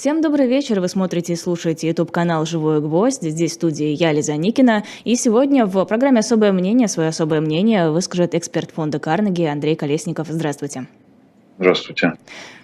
Всем добрый вечер. Вы смотрите и слушаете YouTube-канал «Живой гвоздь». Здесь в студии я, Лиза Никина. И сегодня в программе «Особое мнение» свое особое мнение выскажет эксперт фонда Карнеги Андрей Колесников. Здравствуйте. Здравствуйте.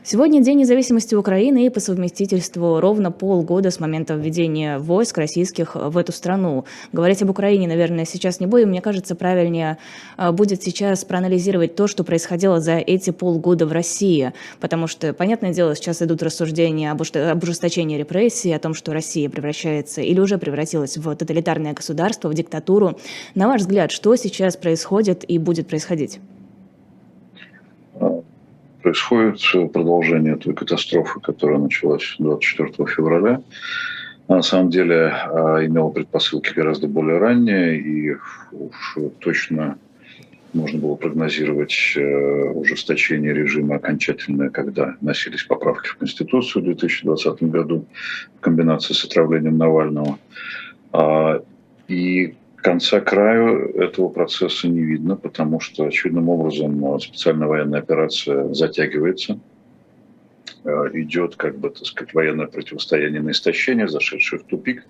Сегодня День независимости Украины и по совместительству ровно полгода с момента введения войск российских в эту страну. Говорить об Украине, наверное, сейчас не будем. Мне кажется, правильнее а, будет сейчас проанализировать то, что происходило за эти полгода в России. Потому что, понятное дело, сейчас идут рассуждения об ужесточении репрессий, о том, что Россия превращается или уже превратилась в тоталитарное государство, в диктатуру. На ваш взгляд, что сейчас происходит и будет происходить? Происходит продолжение той катастрофы, которая началась 24 февраля. на самом деле а, имела предпосылки гораздо более ранние, и уж точно можно было прогнозировать э, ужесточение режима окончательное, когда носились поправки в Конституцию в 2020 году в комбинации с отравлением Навального. А, и конца краю этого процесса не видно, потому что очевидным образом специальная военная операция затягивается. Э, идет, как бы, так сказать, военное противостояние на истощение, зашедшее в тупик,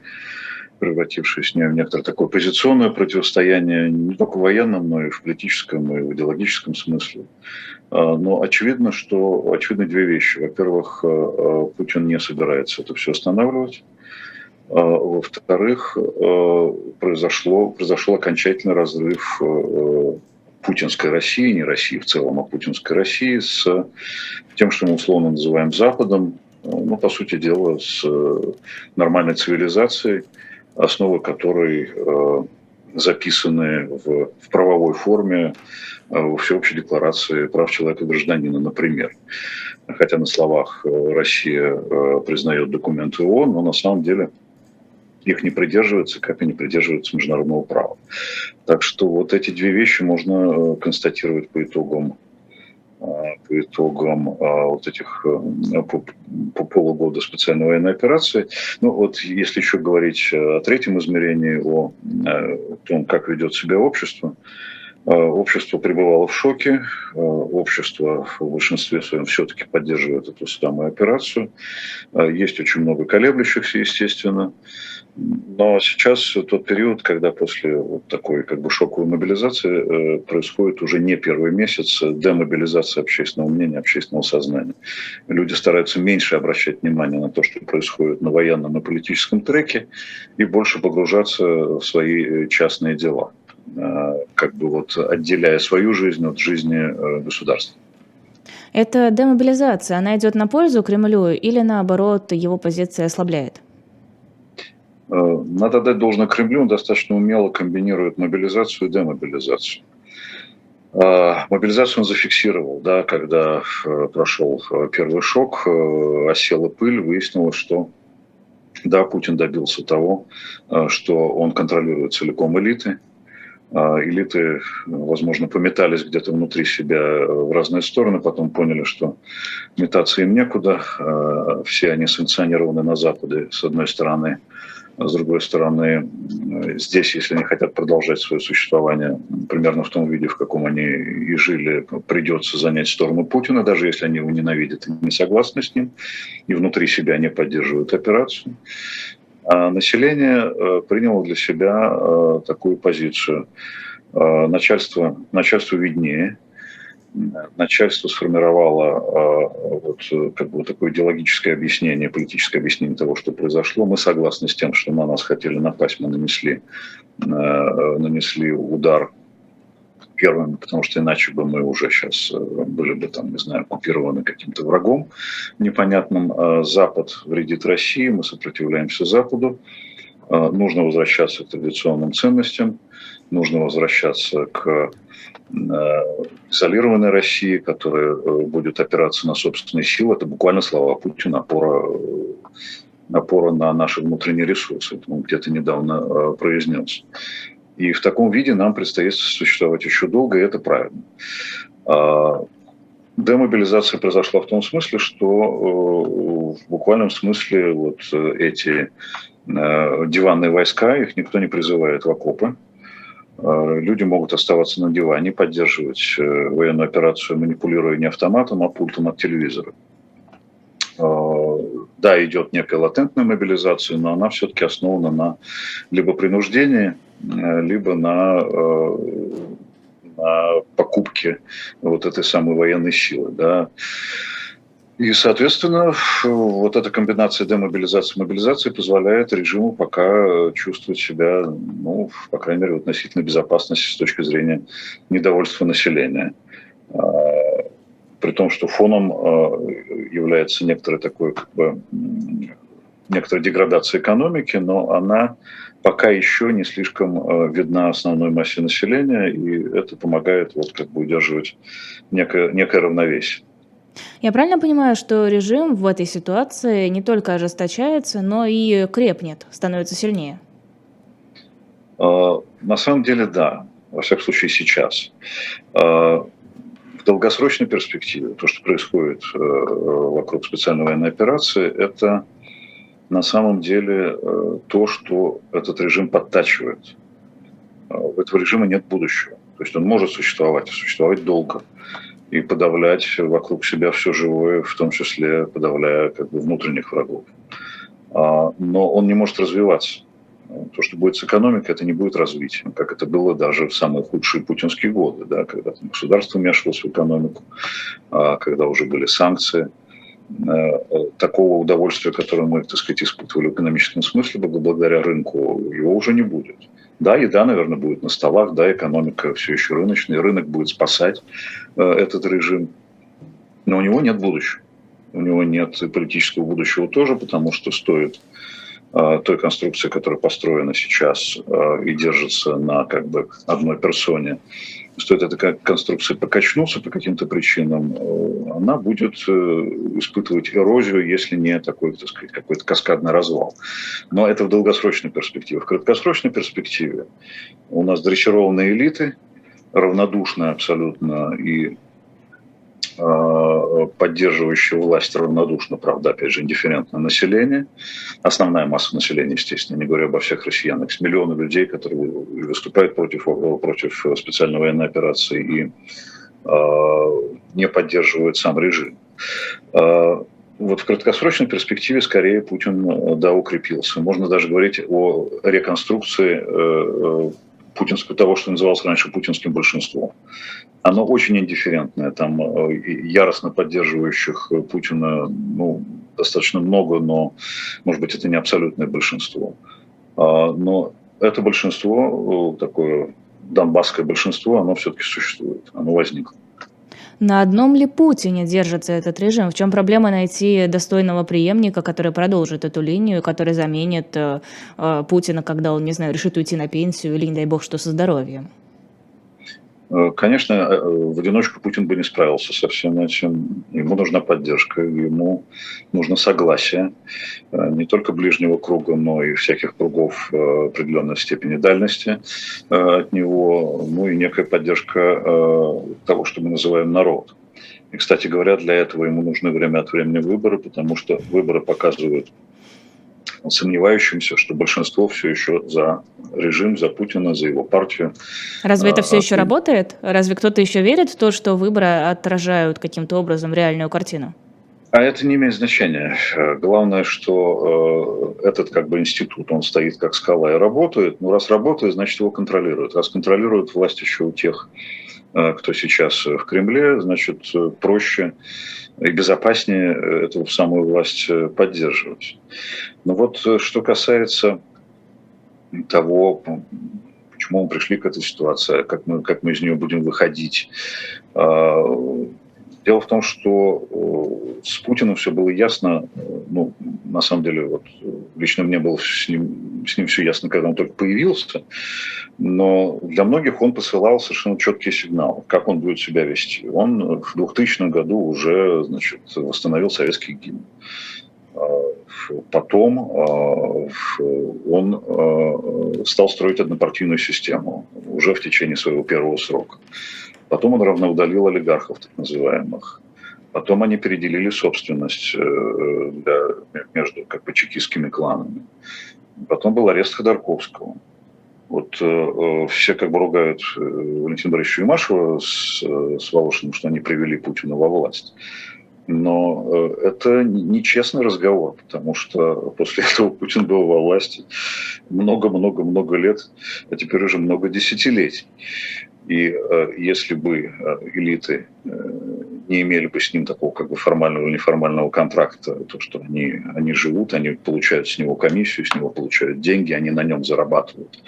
превратившееся в некоторое такое позиционное противостояние не только в военном, но и в политическом, и в идеологическом смысле. Э, но очевидно, что очевидны две вещи. Во-первых, э, Путин не собирается это все останавливать. А, во-вторых, э, произошло, произошел окончательный разрыв э, путинской России, не России в целом, а путинской России с тем, что мы условно называем Западом, э, ну, по сути дела, с нормальной цивилизацией, основы которой записаны в, в правовой форме во Всеобщей декларации прав человека и гражданина, например. Хотя на словах Россия признает документы ООН, но на самом деле их не придерживаются, как и не придерживаются международного права. Так что вот эти две вещи можно э, констатировать по итогам э, по итогам э, вот этих по, по полугода специальной военной операции. Ну вот если еще говорить о третьем измерении, о том, как ведет себя общество, Общество пребывало в шоке, общество в большинстве своем все-таки поддерживает эту самую операцию. Есть очень много колеблющихся, естественно. Но сейчас тот период, когда после вот такой как бы шоковой мобилизации э, происходит уже не первый месяц демобилизация общественного мнения, общественного сознания. Люди стараются меньше обращать внимание на то, что происходит на военном и политическом треке, и больше погружаться в свои э, частные дела, э, как бы вот отделяя свою жизнь от жизни государства. Эта демобилизация, она идет на пользу Кремлю или наоборот его позиция ослабляет? Э, надо дать должное Кремлю, он достаточно умело комбинирует мобилизацию и демобилизацию. Э, мобилизацию он зафиксировал, да, когда э, прошел первый шок, осела пыль, выяснилось, что да, Путин добился того, что он контролирует целиком элиты. Элиты, возможно, пометались где-то внутри себя в разные стороны, потом поняли, что метаться им некуда. Все они санкционированы на Западе, с одной стороны, с другой стороны, здесь, если они хотят продолжать свое существование примерно в том виде, в каком они и жили, придется занять сторону Путина, даже если они его ненавидят и не согласны с ним, и внутри себя не поддерживают операцию. А население э, приняло для себя э, такую позицию. Э, начальство, начальство виднее, начальство сформировало а, вот, как бы такое идеологическое объяснение, политическое объяснение того, что произошло. Мы согласны с тем, что на нас хотели напасть, мы нанесли, э, нанесли удар первым, потому что иначе бы мы уже сейчас э, были бы там, не знаю, оккупированы каким-то врагом непонятным. Запад вредит России, мы сопротивляемся Западу. А, нужно возвращаться к традиционным ценностям, нужно возвращаться к изолированной России, которая э, будет опираться на собственные силы. Это буквально слова Путина, опора, э, опора на наши внутренние ресурсы. Это он где-то недавно э, произнес. И в таком виде нам предстоит существовать еще долго, и это правильно. А, демобилизация произошла в том смысле, что в буквальном смысле вот эти диванные войска, их никто не призывает в окопы, Э, люди могут оставаться на диване, поддерживать э, военную операцию, манипулируя не автоматом, а пультом от телевизора. Э, да, идет некая латентная мобилизация, но она все-таки основана на либо принуждении, либо на, на покупке вот этой самой военной силы. Да. И, соответственно, вот эта комбинация демобилизации и мобилизации позволяет режиму пока чувствовать себя, ну, по крайней мере, в относительной безопасности с точки зрения недовольства населения. А, при том, что фоном а, является некоторая такой, как бы, некоторая деградация экономики, но она пока еще не слишком а, видна основной массе населения, и это помогает вот как бы удерживать некое, некое равновесие. Я правильно понимаю, что режим в этой ситуации не только ожесточается, но и крепнет, становится сильнее? А, на самом деле, да. Во всяком случае, сейчас. А, в долгосрочной перспективе то, что происходит э, вокруг специальной военной операции, это на самом деле э, то, что этот режим подтачивает. А, у этого режима нет будущего. То есть он может существовать, существовать долго и подавлять вокруг себя все живое, в том числе подавляя как бы, внутренних врагов. А, но он не может развиваться. То, что будет с экономикой, это не будет развитием, как это было даже в самые худшие путинские годы, да, когда государство вмешивалось в экономику, а, когда уже были санкции. Э, такого удовольствия, которое мы, так сказать, испытывали в экономическом смысле благодаря рынку, его уже не будет. Да, еда, наверное, будет на столах, да, экономика все еще рыночная, рынок будет спасать э, этот режим, но у него нет будущего. У него нет политического будущего тоже, потому что стоит э, той конструкции, которая построена сейчас и держится на как бы одной персоне, стоит эта конструкция покачнуться по каким-то причинам, э, она будет э, испытывать эрозию, если не такой, так сказать, какой-то каскадный развал. Но это в долгосрочной перспективе. В краткосрочной перспективе у нас дрессированные элиты, равнодушные абсолютно и Э, поддерживающее власть равнодушно, правда, опять же, индифферентное население. Основная масса населения, естественно, не говоря обо всех россиянах, миллионы людей, которые выступают против, против специальной военной операции и э, не поддерживают сам режим. Э, вот в краткосрочной перспективе скорее Путин да, укрепился. Можно даже говорить о реконструкции путинского, того, что называлось раньше путинским большинством. Оно очень индифферентное, там э, яростно поддерживающих Путина ну, достаточно много, но, может быть, это не абсолютное большинство. А, но это большинство, э, такое донбасское большинство, оно все-таки существует, оно возникло. На одном ли Путине держится этот режим? В чем проблема найти достойного преемника, который продолжит эту линию, который заменит э, э, Путина, когда он, не знаю, решит уйти на пенсию или, не дай бог, что со здоровьем? Э, конечно, э, в одиночку Путин бы не справился со всем этим. Ему нужна поддержка, ему нужно согласие э, не только ближнего круга, но и всяких кругов определенной степени дальности от него, ну и некая поддержка того, что мы называем народ. И, кстати говоря, для этого ему нужны время от времени выборы, потому что выборы показывают сомневающимся, что большинство все еще за режим, за Путина, за его партию. Разве это все а, еще работает? Разве кто-то еще верит в то, что выборы отражают каким-то образом реальную картину? А это не имеет значения. Главное, что э, этот как бы институт, он стоит как скала и работает. Ну, раз работает, значит, его контролируют. Раз контролируют власть еще у тех, кто сейчас в Кремле, значит, проще и безопаснее эту самую власть поддерживать. Но вот э, что касается того, почему мы пришли к этой ситуации, как мы, как мы из нее будем выходить. А, дело в том, что э, с Путиным все было ясно, ну, на самом деле, вот, лично мне было с ним, с ним все ясно, когда он только появился, но для многих он посылал совершенно четкий сигнал, как он будет себя вести. Он в 2000 году уже значит, восстановил советский гимн. Потом а, он а, стал строить однопартийную систему уже в течение своего первого срока. Потом он равноудалил олигархов, так называемых. Потом они переделили собственность э, для, между как бы, чекистскими кланами. Потом был арест Ходорковского. Вот э, э все как бы ругают э, Валентина Борисовича Юмашева с, с Волошиным, что они привели Путина во власть. Но э, это нечестный разговор, потому что после этого Путин был во власти много-много-много лет, а теперь уже много десятилетий. И э, если бы э, элиты не имели бы с ним такого как бы формального или неформального контракта, то, что они, они живут, они получают с него комиссию, с него получают деньги, они на нем зарабатывают,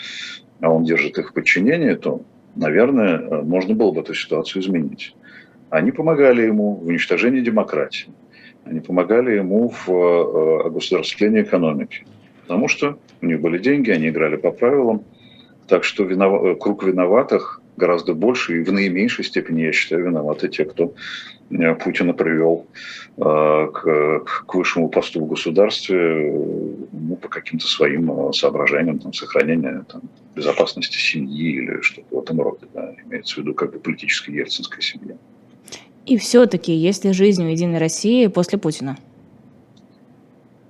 а он держит их в подчинении, то, наверное, можно было бы эту ситуацию изменить. Они помогали ему в уничтожении демократии. Они помогали ему в э, государствлении экономики. Потому что у них были деньги, они играли по правилам. Так что винов... Э, круг виноватых гораздо больше, и в наименьшей степени, я считаю, виноваты те, кто э, Путина привел к, к высшему посту в государстве ну, по каким-то своим соображениям, там, сохранения там, безопасности семьи или что-то в этом роде. Да, имеется в виду как бы политическая ельцинская семья. И все-таки, есть ли жизнь у «Единой России» после Путина?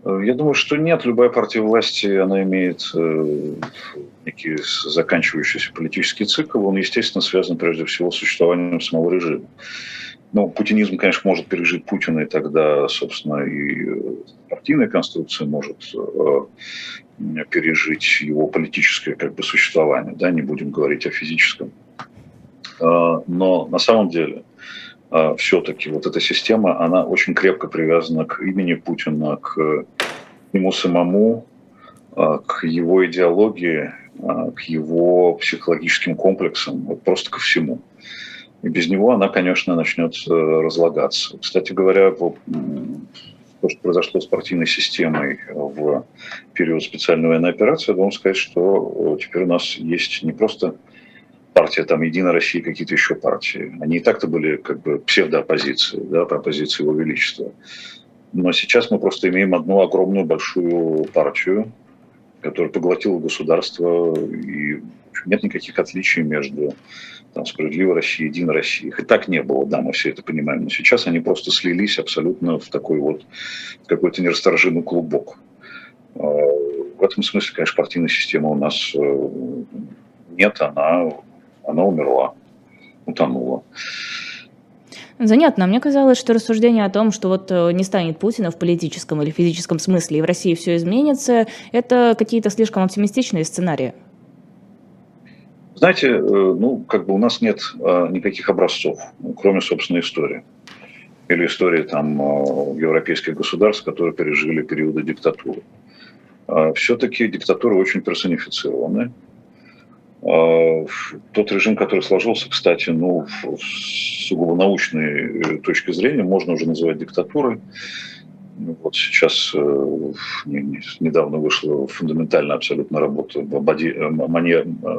Я думаю, что нет. Любая партия власти, она имеет э, некий заканчивающийся политический цикл. Он, естественно, связан прежде всего с существованием самого режима. Ну, путинизм, конечно, может пережить Путина, и тогда, собственно, и партийная конструкция может э, пережить его политическое как бы, существование. Да, не будем говорить о физическом. Э, но на самом деле все-таки вот эта система, она очень крепко привязана к имени Путина, к ему самому, к его идеологии, к его психологическим комплексам, вот просто ко всему. И без него она, конечно, начнет э, разлагаться. Кстати говоря, то, что произошло с партийной системой в период специальной военной операции, я должен сказать, что э, теперь у нас есть не просто партия, там, Единая Россия, какие-то еще партии. Они и так-то были как бы псевдооппозиции, да, оппозиции Его Величества. Но сейчас мы просто имеем одну огромную большую партию, которая поглотила государство, и нет никаких отличий между там, справедливой Россией Единой Россией. Их и так не было, да, мы все это понимаем. Но сейчас они просто слились абсолютно в такой вот какой-то нерасторжимый клубок. А, в этом смысле, конечно, партийная система у нас э, нет, она она умерла, утонула. Занятно. Мне казалось, что рассуждение о том, что вот э, не станет Путина в политическом или физическом смысле, и в России все изменится, это какие-то слишком оптимистичные сценарии. Знаете, э, ну, как бы у нас нет э, никаких образцов, кроме собственной истории. Или истории там европейских государств, которые пережили периоды диктатуры. Все-таки диктатуры очень персонифицированы. А, тот режим, который сложился, кстати, ну, с сугубо научной э, точки зрения, можно уже называть диктатурой. Ну, вот сейчас э, недавно вышла фундаментальная абсолютно работа э,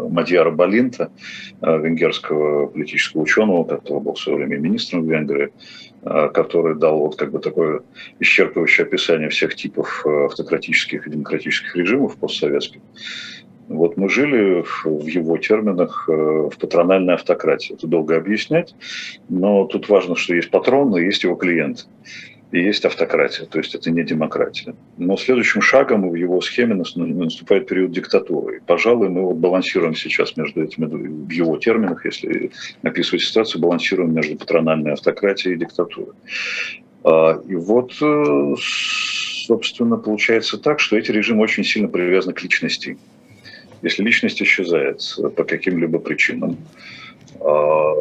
Мадьяра Балинта, венгерского политического ученого, который был в свое время министром Венгрии, который дал вот как бы такое исчерпывающее описание всех типов автократических и демократических режимов постсоветских. Вот мы жили в его терминах э, в патрональной автократии. Это долго объяснять, но тут важно, что есть патрон, и есть его клиент. И есть автократия, то есть это не демократия. Но следующим шагом в его схеме наступает период диктатуры. И, пожалуй, мы вот балансируем сейчас между этими, в его терминах, если описывать ситуацию, балансируем между патрональной автократией и диктатурой. А, и вот, э, собственно, получается так, что эти режимы очень сильно привязаны к личности. Если личность исчезает по каким-либо причинам, а,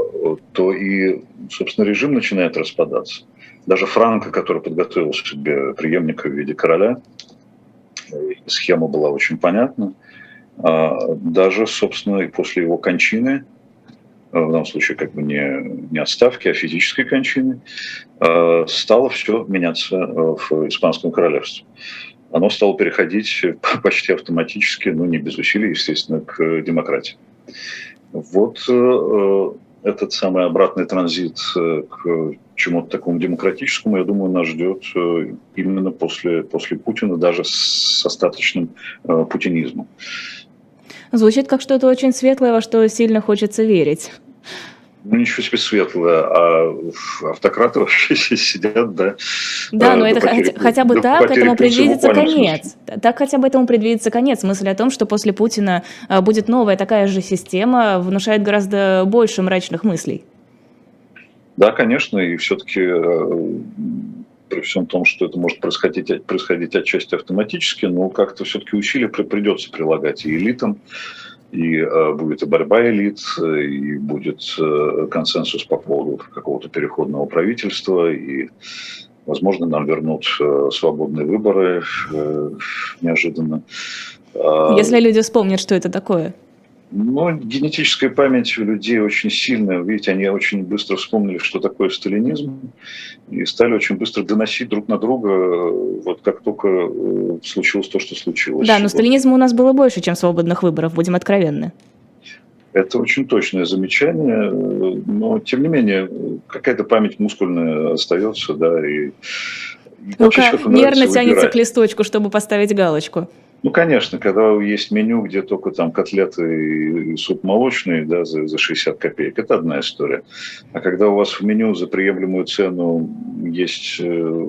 то и, собственно, режим начинает распадаться. Даже Франко, который подготовил себе преемника в виде короля, схема была очень понятна. А, даже, собственно, и после его кончины, а, в данном случае как бы не, не отставки, а физической кончины, стало все меняться в Испанском королевстве оно стало переходить почти автоматически, ну не без усилий, естественно, к демократии. Вот э, этот самый обратный транзит э, к чему-то такому демократическому, я думаю, нас ждет э, именно после, после Путина, даже с остаточным путинизмом. Звучит как что-то очень светлое, во что сильно хочется верить ну ничего себе светлое, а автократы вообще сидят, да. Да, но это потери, хотя бы так этому предвидится конец. Смысле. Так хотя бы этому предвидится конец. Мысль о том, что после Путина а, будет новая такая же система, внушает гораздо больше мрачных мыслей. Да, конечно, и все-таки при всем том, что это может происходить, происходить отчасти автоматически, но как-то все-таки усилия придется прилагать и элитам, и э, будет и борьба элит, и будет э, консенсус по поводу какого-то переходного правительства, и, возможно, нам вернут э, свободные выборы неожиданно. Если люди вспомнят, что это такое. Ну, генетическая память у людей очень сильная. Видите, они очень быстро вспомнили, что такое сталинизм, и стали очень быстро доносить друг на друга, вот как только э, случилось то, что случилось. Да, но сталинизма у нас было больше, чем свободных выборов, будем откровенны. Это очень точное замечание, но тем не менее какая-то память мускульная остается, да, и ну-ка, нервно тянется выбирать. к листочку, чтобы поставить галочку. Ну, конечно, когда есть меню, где только там котлеты и суп молочный да, за, за 60 копеек, это одна история. А когда у вас в меню за приемлемую цену есть э,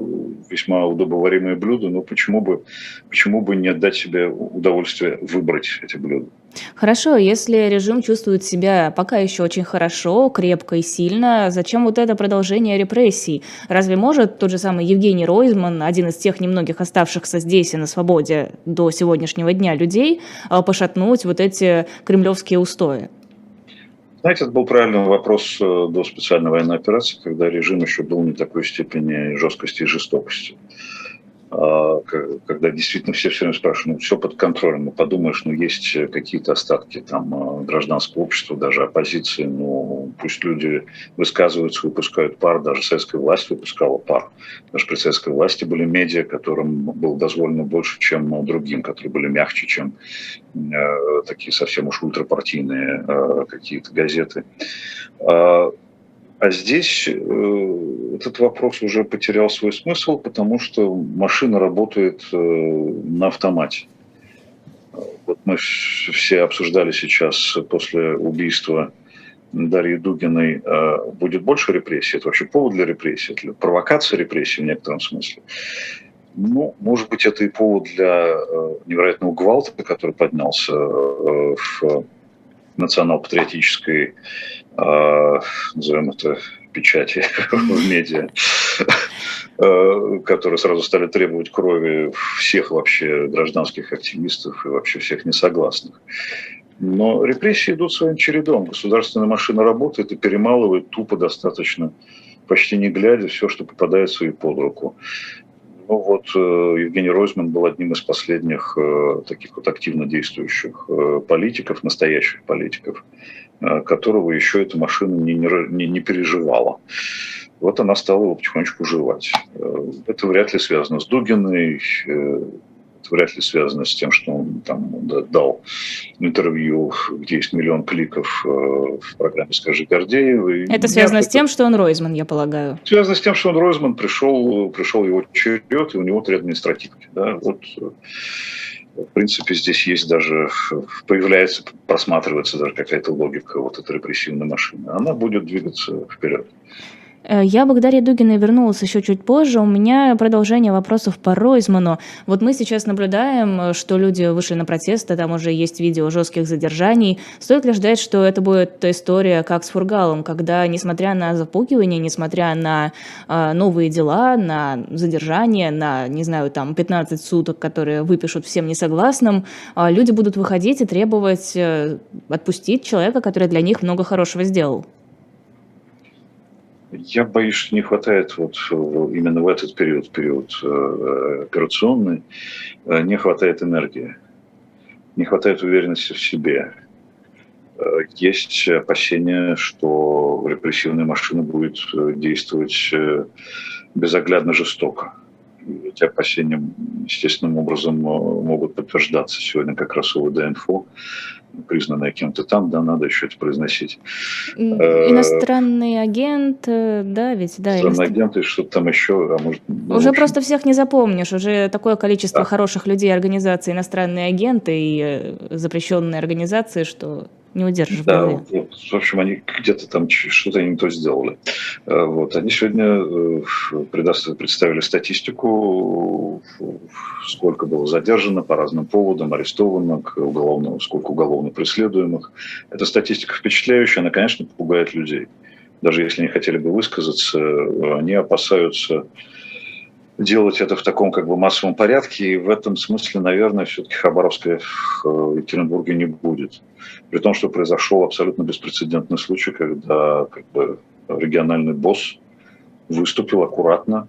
весьма удобоваримые блюда, ну почему бы, почему бы не отдать себе удовольствие выбрать эти блюда? Хорошо, если режим чувствует себя пока еще очень хорошо, крепко и сильно, зачем вот это продолжение репрессий? Разве может тот же самый Евгений Ройзман, один из тех немногих оставшихся здесь и на свободе до сегодняшнего дня людей, а, пошатнуть вот эти кремлевские устои? Знаете, это был правильный вопрос э, до специальной военной операции, когда режим еще был не такой степени жесткости и жестокости. А, когда действительно все все время спрашивают, ну, все под контролем, ну, подумаешь, ну, есть какие-то остатки там а, гражданского общества, даже оппозиции, ну, пусть люди высказываются, выпускают пар, даже советская власть выпускала пар. Даже при советской власти были медиа, которым было дозволено больше, чем другим, которые были мягче, чем э, такие совсем уж ультрапартийные э, какие-то газеты. А, а здесь э, этот вопрос уже потерял свой смысл, потому что машина работает э, на автомате. Вот мы все обсуждали сейчас после убийства Дарьи Дугиной, э, будет больше репрессий? Это вообще повод для репрессий? Это провокация репрессий в некотором смысле? Ну, может быть, это и повод для э, невероятного гвалта, который поднялся в национал-патриотической а, назовем это, печати в медиа, э, которые сразу стали требовать крови всех вообще гражданских активистов и вообще всех несогласных. Но репрессии идут своим чередом. Государственная машина работает и перемалывает тупо достаточно, почти не глядя, все, что попадается ей под руку. Ну вот э, Евгений Ройзман был одним из последних э, таких вот активно действующих политиков, настоящих политиков, Э, которого еще эта машина не, не, не переживала. Вот она стала его потихонечку жевать. Э, это вряд ли связано с Дугиной, э, это вряд ли связано с тем, что он там дал интервью, где есть миллион кликов в программе «Скажи Гордеевой». Это связано с тем, что он Ройзман, я полагаю. Связано с тем, что он Ройзман, пришел, пришел его черед, и у него три административки. Да? Вот в принципе, здесь есть даже, появляется, просматривается даже какая-то логика вот этой репрессивной машины. Она будет двигаться вперед. Э, я Дарье Дугиной вернулась еще чуть позже. У меня продолжение вопросов по Ройзману. Вот мы сейчас наблюдаем, что люди вышли на протесты, там уже есть видео жестких задержаний. Стоит ли ждать, что это будет история как с Фургалом, когда, несмотря на запугивание, несмотря на э, новые дела, на задержание, на, не знаю, там 15 суток, которые выпишут всем несогласным, э, люди будут выходить и требовать э, отпустить человека, который для них много хорошего сделал? Я боюсь, что не хватает вот именно в этот период, период э, операционный, э, не хватает энергии, не хватает уверенности в себе. Э, есть опасения, что репрессивная машина будет действовать безоглядно жестоко. Эти опасения естественным образом могут подтверждаться. Сегодня как раз УВД-инфо признанная кем-то там, да, надо еще это произносить. Э, иностранный агент, э, да, ведь, да. Иностранный агент и что-то там еще, а может... Ну, уже общем... просто всех не запомнишь, уже такое количество да. хороших людей, организаций, иностранные агенты и э, запрещенные организации, что не удержишь да. Вот, в общем, они где-то там что-то не то сделали. Э, вот. Они сегодня э, представили статистику, сколько было задержано по разным поводам, арестовано, уголовно, сколько уголовно преследуемых. Эта статистика впечатляющая, она, конечно, пугает людей. даже если они хотели бы высказаться, они опасаются делать это в таком как бы массовом порядке, и в этом смысле, наверное, все-таки Хабаровская в Екатеринбурге не будет. При том, что произошел абсолютно беспрецедентный случай, когда как бы, региональный босс выступил аккуратно.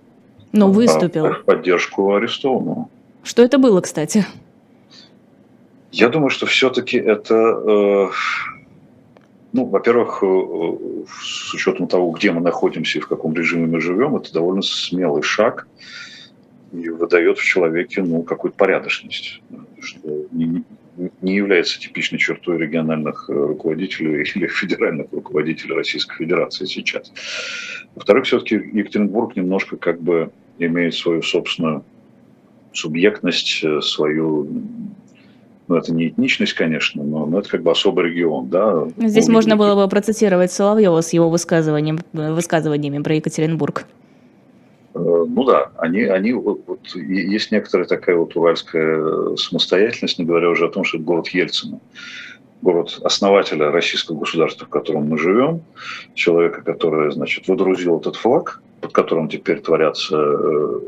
Ну, выступил. В поддержку арестованного. Что это было, кстати? Я думаю, что все-таки это, э, ну, во-первых, э, с учетом того, где мы находимся и в каком режиме мы живем, это довольно смелый шаг и выдает в человеке, ну, какую-то порядочность, что не, не является типичной чертой региональных э, руководителей или федеральных руководителей Российской Федерации сейчас. Во-вторых, все-таки Екатеринбург немножко как бы имеет свою собственную субъектность, свою ну, это не этничность, конечно, но, но это как бы особый регион, да. Здесь можно было бы процитировать Соловьева с его высказыванием, высказываниями про Екатеринбург. Э, ну да, они, они вот, вот, есть некоторая такая вот уральская самостоятельность, не говоря уже о том, что это город Ельцина город основателя российского государства, в котором мы живем, человека, который, значит, выдрузил этот флаг, под которым теперь творятся э,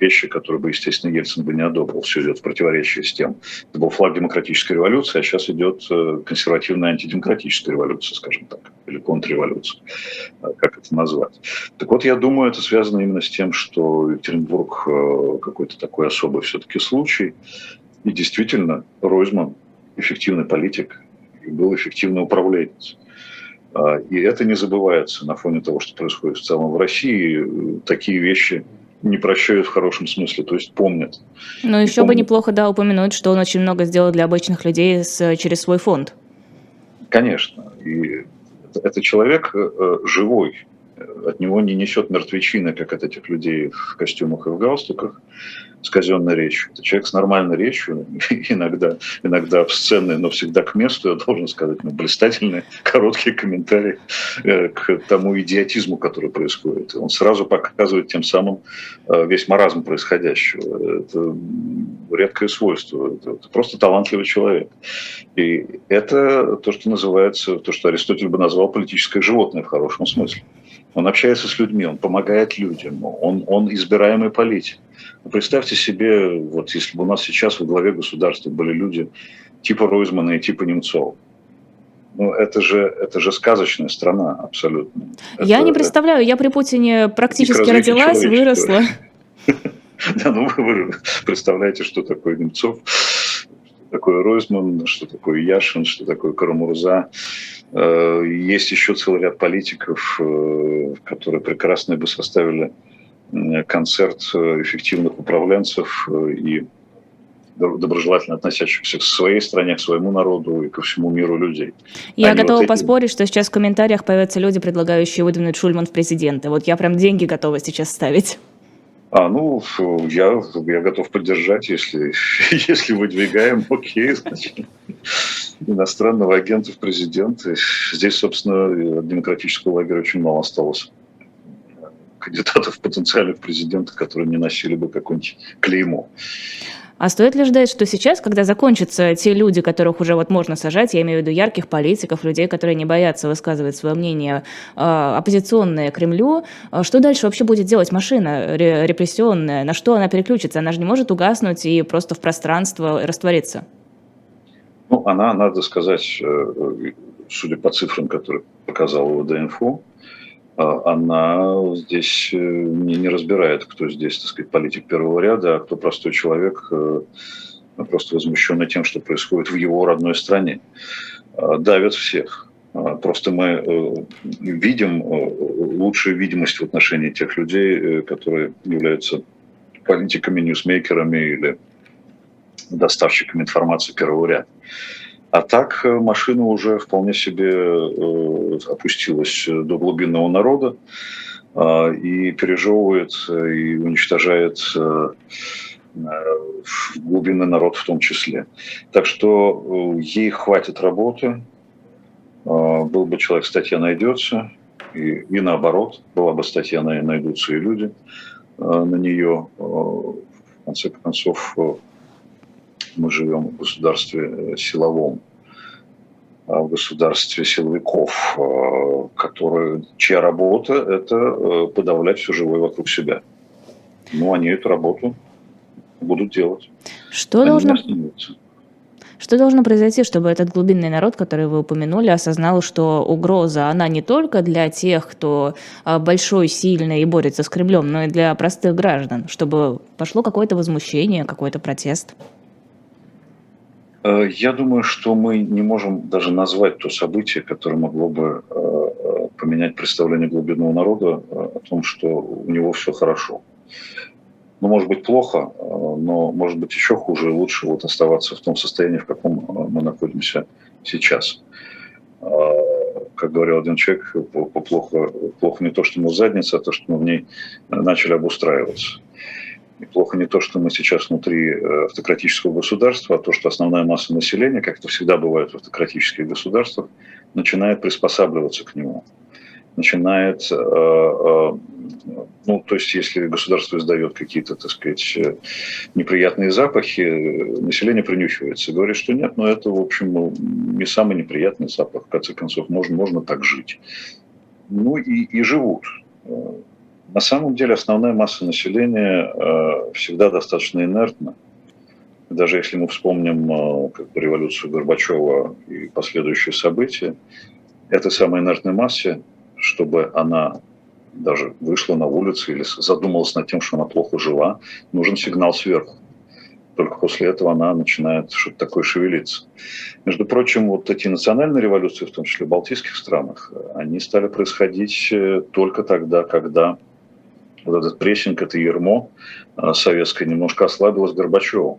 вещи, которые бы, естественно, Ельцин бы не одобрил. Все идет в противоречие с тем. Это был флаг демократической революции, а сейчас идет э, консервативная антидемократическая революция, скажем так, или контрреволюция, э, как это назвать. Так вот, я думаю, это связано именно с тем, что Екатеринбург э, какой-то такой особый все-таки случай. И действительно, Ройзман эффективный политик и был эффективный управленец. А, и это не забывается на фоне того, что происходит в целом в России. Такие вещи не прощают в хорошем смысле, то есть помнят. Но еще помнят. бы неплохо, да, упомянуть, что он очень много сделал для обычных людей с, через свой фонд. Конечно. И это, это человек э, живой. От него не несет мертвечины, как от этих людей в костюмах и в галстуках с казенной речью. Это человек с нормальной речью, иногда, иногда обсценный, но всегда к месту, я должен сказать, ну, блистательные, короткие комментарии э, к тому идиотизму, который происходит. Он сразу показывает тем самым э, весь маразм происходящего. Это редкое свойство. Это просто талантливый человек. И это то, что называется, то, что Аристотель бы назвал политическое животное в хорошем смысле. Он общается с людьми, он помогает людям, он, он избираемый политик. Представьте себе, вот если бы у нас сейчас во главе государства были люди типа Ройзмана и типа Немцова, ну, это же, это же сказочная страна абсолютно. Я не представляю, я при Путине практически родилась, выросла. Да, ну вы представляете, что такое Немцов, что такое Ройзман, что такое Яшин, что такое Карамурза. Э, есть еще целый ряд политиков, э, которые прекрасно бы составили концерт э, эффективных управленцев и доброжелательно относящихся к своей стране, к своему народу и ко всему миру людей. Я Они готова вот эти... поспорить, что сейчас в комментариях появятся люди, предлагающие выдвинуть Шульман в президенты. Вот я прям деньги готова сейчас ставить. А, ну, я, я готов поддержать, если, если выдвигаем, окей, значит, иностранного агента в президенты. Здесь, собственно, демократического лагеря очень мало осталось кандидатов потенциальных президентов, которые не носили бы какое-нибудь клеймо. А стоит ли ждать, что сейчас, когда закончатся те люди, которых уже вот можно сажать, я имею в виду ярких политиков, людей, которые не боятся высказывать свое мнение, э, оппозиционное Кремлю, э, что дальше вообще будет делать машина репрессионная? На что она переключится? Она же не может угаснуть и просто в пространство раствориться. Ну, она, надо сказать, э, судя по цифрам, которые показал ВД-инфо, а, она здесь э, не, не разбирает, кто здесь, так сказать, политик первого ряда, а кто простой человек, э, просто возмущенный тем, что происходит в его родной стране. А, давят всех. А, просто мы э, видим лучшую видимость в отношении тех людей, которые являются политиками, ньюсмейкерами или доставщиками информации первого ряда. А так э, машина уже вполне себе э, опустилась до глубинного народа э, и пережевывает и уничтожает глубинный народ в том числе. Так что ей хватит работы. Был бы человек, статья найдется. И, и наоборот, была бы статья, найдутся и люди на нее. В конце концов, мы живем в государстве э, силовом. в государстве силовиков, которые, чья работа – это подавлять все живое вокруг себя. Ну, они эту работу будут делать. Что они должно... Что должно произойти, чтобы этот глубинный народ, который вы упомянули, осознал, что угроза, она не только для тех, кто а, большой, сильный и борется с Кремлем, но и для простых граждан, чтобы пошло какое-то возмущение, какой-то протест? Э, я думаю, что мы не можем даже назвать то событие, которое могло бы э, э, поменять представление глубинного народа о том, что у него все хорошо ну, может быть, плохо, но может быть еще хуже и лучше вот оставаться в том состоянии, в каком мы находимся сейчас. Как говорил один человек, плохо, плохо не то, что мы в заднице, а то, что мы в ней начали обустраиваться. И плохо не то, что мы сейчас внутри автократического государства, а то, что основная масса населения, как это всегда бывает в автократических государствах, начинает приспосабливаться к нему начинает, э, э, ну, то есть если государство издает какие-то, так сказать, неприятные запахи, население принюхивается, говорит, что нет, но это, в общем, ну, не самый неприятный запах, в конце концов, можно, можно так жить. Ну и, и живут. На самом деле основная масса населения э, всегда достаточно инертна. Даже если мы вспомним как бы, революцию Горбачева и последующие события, этой самой инертной массе чтобы она даже вышла на улицу или задумалась над тем, что она плохо жила, нужен сигнал сверху. Только после этого она начинает что-то такое шевелиться. Между прочим, вот эти национальные революции, в том числе в балтийских странах, они стали происходить э, только тогда, когда вот этот прессинг, это ермо э, советское немножко ослабилось Горбачевым.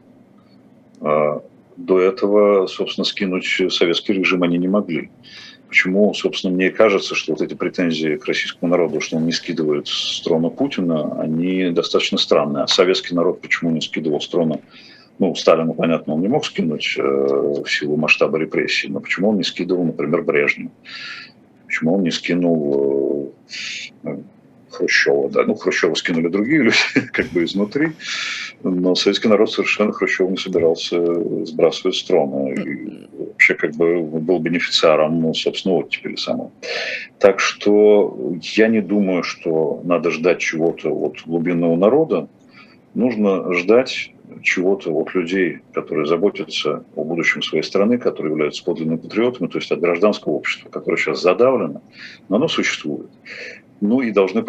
Э, до этого, собственно, скинуть советский режим они не могли. Почему, собственно, мне кажется, что вот эти претензии к российскому народу, что он не скидывает с трона Путина, они достаточно странные. А советский народ почему не скидывал с трона ну, Сталину, понятно, он не мог скинуть э, в силу масштаба репрессий, но почему он не скидывал, например, Брежнева? Почему он не скинул э, Хрущева, да, ну, Хрущева скинули другие люди, как бы изнутри, но советский народ совершенно Хрущева не собирался сбрасывать с трона, и вообще как бы был бенефициаром, ну, собственно, оттепели самого. Так что я не думаю, что надо ждать чего-то от глубинного народа, нужно ждать чего-то от людей, которые заботятся о будущем своей страны, которые являются подлинными патриотами, то есть от гражданского общества, которое сейчас задавлено, но оно существует. Ну и должны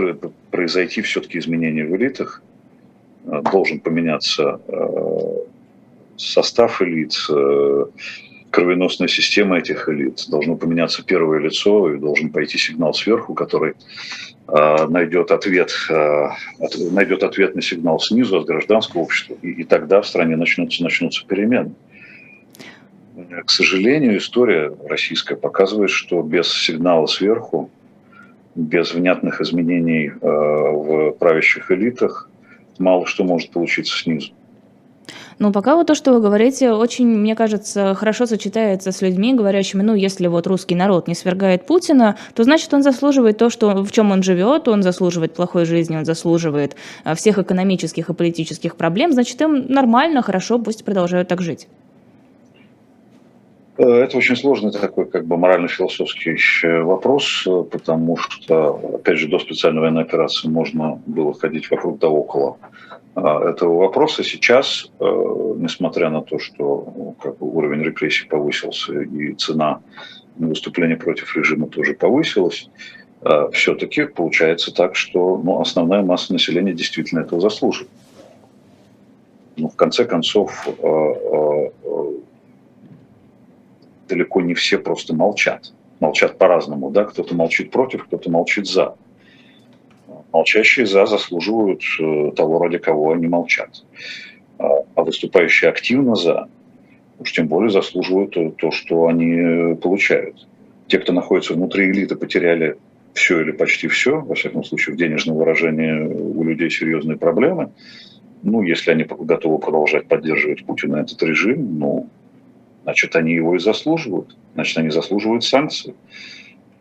произойти все-таки изменения в элитах. Э, должен поменяться э, состав элит, э, кровеносная система этих элит. Должно поменяться первое лицо и должен пойти сигнал сверху, который найдет ответ, найдет ответ на сигнал снизу от гражданского общества. И, и тогда в стране начнутся, начнутся перемены. К сожалению, история российская показывает, что без сигнала сверху без внятных изменений э, в правящих элитах мало что может получиться снизу. Ну, пока вот то, что вы говорите, очень, мне кажется, хорошо сочетается с людьми, говорящими, ну, если вот русский народ не свергает Путина, то значит он заслуживает то, что, в чем он живет, он заслуживает плохой жизни, он заслуживает э, всех экономических и политических проблем, значит, им нормально, хорошо, пусть продолжают так жить. Э, это очень сложный такой как бы морально-философский вопрос, э, потому что, опять же, до специальной военной операции можно было ходить вокруг да около а, этого вопроса. Сейчас, э, несмотря на то, что ну, как бы, уровень репрессий повысился и цена на выступление против режима тоже повысилась, все-таки получается так, что ну, основная масса населения действительно этого заслуживает. Ну, в конце концов, далеко не все просто молчат. Молчат по-разному, да, кто-то молчит против, кто-то молчит за. Молчащие за заслуживают э, того, ради кого они молчат. А, а выступающие активно за, уж тем более заслуживают то, что они э, получают. Те, кто находится внутри элиты, потеряли все или почти все, во всяком случае, в денежном выражении у людей серьезные проблемы. Ну, если они готовы продолжать поддерживать Путина этот режим, ну, значит, они его и заслуживают. Значит, они заслуживают санкций.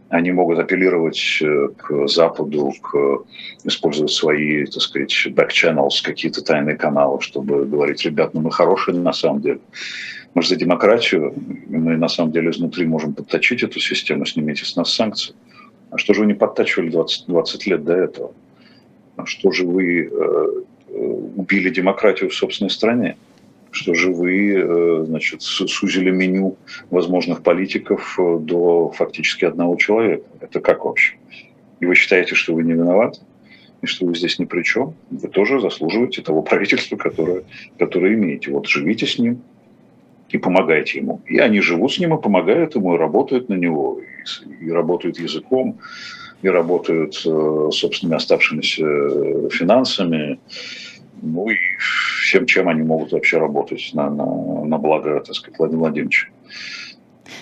Они могут апеллировать э, к Западу, к, использовать свои, так сказать, back channels, какие-то тайные каналы, чтобы говорить, ребят, ну мы хорошие на самом деле. Мы же за демократию, мы на самом деле изнутри можем подточить эту систему, снимите с нас санкции. А что же вы не подтачивали 20, 20 лет до этого? А что же вы э, убили демократию в собственной стране? Что же вы, э, значит, сузили меню возможных политиков э, до фактически одного человека? Это как вообще? И вы считаете, что вы не виноваты? и что вы здесь ни при чем, вы тоже заслуживаете того правительства, которое, которое имеете. Вот живите с ним и помогайте ему. И они живут с ним и помогают ему, и работают на него, и, и работают языком, и работают э, собственными оставшимися финансами, ну и всем, чем они могут вообще работать на, на, на благо, так сказать, Владимира Владимировича.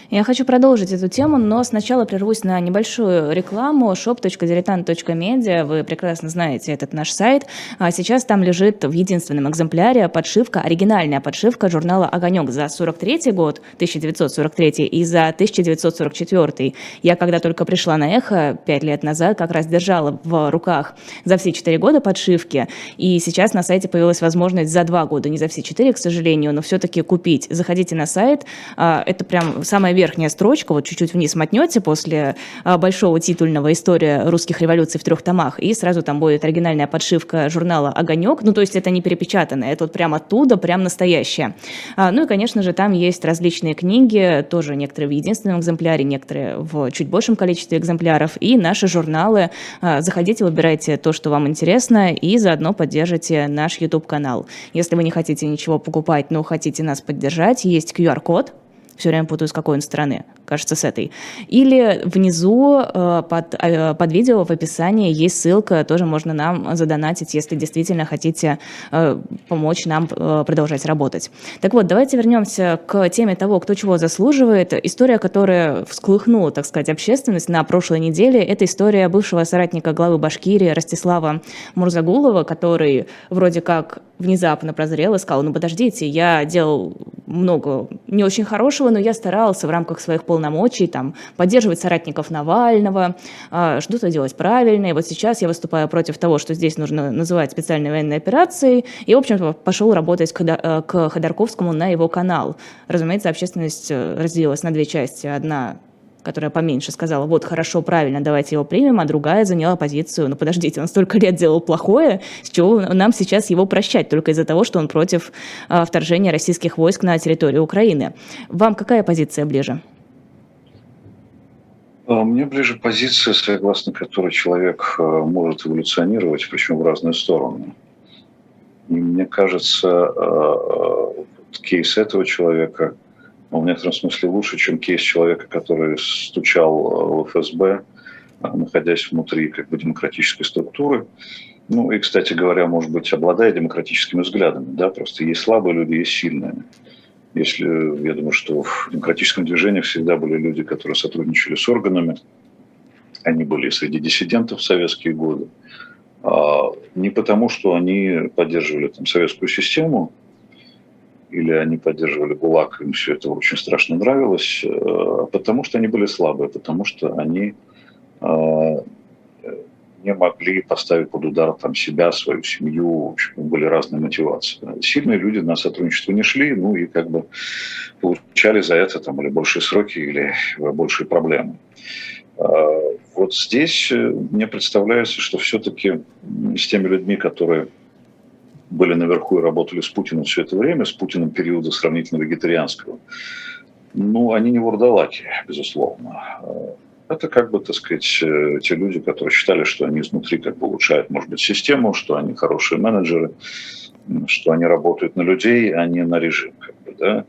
Я хочу продолжить эту тему, но сначала прервусь на небольшую рекламу shop.diletant.media. Вы прекрасно знаете этот наш сайт. А сейчас там лежит в единственном экземпляре подшивка, оригинальная подшивка журнала «Огонек» за 43 год, 1943, и за 1944. Я когда только пришла на «Эхо» пять лет назад, как раз держала в руках за все четыре года подшивки, и сейчас на сайте появилась возможность за два года, не за все четыре, к сожалению, но все-таки купить. Заходите на сайт, а, это прям самая верхняя строчка, вот чуть-чуть вниз мотнете после а, большого титульного «История русских революций» в трех томах, и сразу там будет оригинальная подшивка журнала «Огонек». Ну, то есть это не перепечатанное, это вот прямо оттуда, прям настоящее. А, ну и, конечно же, там есть различные книги, тоже некоторые в единственном экземпляре, некоторые в чуть большем количестве экземпляров, и наши журналы. А, заходите, выбирайте то, что вам интересно, и заодно поддержите наш YouTube-канал. Если вы не хотите ничего покупать, но хотите нас поддержать, есть QR-код, все время путаю, с какой он стороны, кажется, с этой. Или внизу э, под, э, под видео в описании есть ссылка, тоже можно нам задонатить, если действительно хотите э, помочь нам продолжать работать. Так вот, давайте вернемся к теме того, кто чего заслуживает. История, которая всколыхнула, так сказать, общественность на прошлой неделе, это история бывшего соратника главы Башкирии Ростислава Мурзагулова, который вроде как внезапно прозрел и сказал, ну подождите, я делал много не очень хорошего, но я старался в рамках своих полномочий там, поддерживать соратников Навального, а, что-то делать правильно, и вот сейчас я выступаю против того, что здесь нужно называть специальной военной операцией, и, в общем-то, пошел работать к э, Ходорковскому на его канал. Разумеется, общественность э, разделилась на две части. Одна которая поменьше, сказала, вот, хорошо, правильно, давайте его примем, а другая заняла позицию, ну, подождите, он столько лет делал плохое, с чего нам сейчас его прощать, только из-за того, что он против а, вторжения российских войск на территорию Украины. Вам какая позиция ближе? А, мне ближе позиция, согласно которой человек а, может эволюционировать, причем в разные стороны. И мне кажется, кейс этого человека – в некотором смысле лучше, чем кейс человека, который стучал в ФСБ, находясь внутри как бы, демократической структуры. Ну и, кстати говоря, может быть, обладая демократическими взглядами. Да? Просто есть слабые люди, есть сильные. Если, я думаю, что в демократическом движении всегда были люди, которые сотрудничали с органами. Они были среди диссидентов в советские годы. А не потому, что они поддерживали там, советскую систему, или они поддерживали ГУЛАГ, им все это очень страшно нравилось, э, потому что они были слабые, потому что они э, не могли поставить под удар там, себя, свою семью, в общем, были разные мотивации. Сильные люди на сотрудничество не шли, ну и как бы получали за это там или большие сроки, или большие проблемы. Э, вот здесь мне представляется, что все-таки с теми людьми, которые были наверху и работали с Путиным все это время, с Путиным периода сравнительно вегетарианского, ну, они не вурдалаки, безусловно. Это как бы, так сказать, э, те люди, которые считали, что они изнутри как бы улучшают, может быть, систему, что они хорошие менеджеры, что они работают на людей, а не на режим. Как бы, да?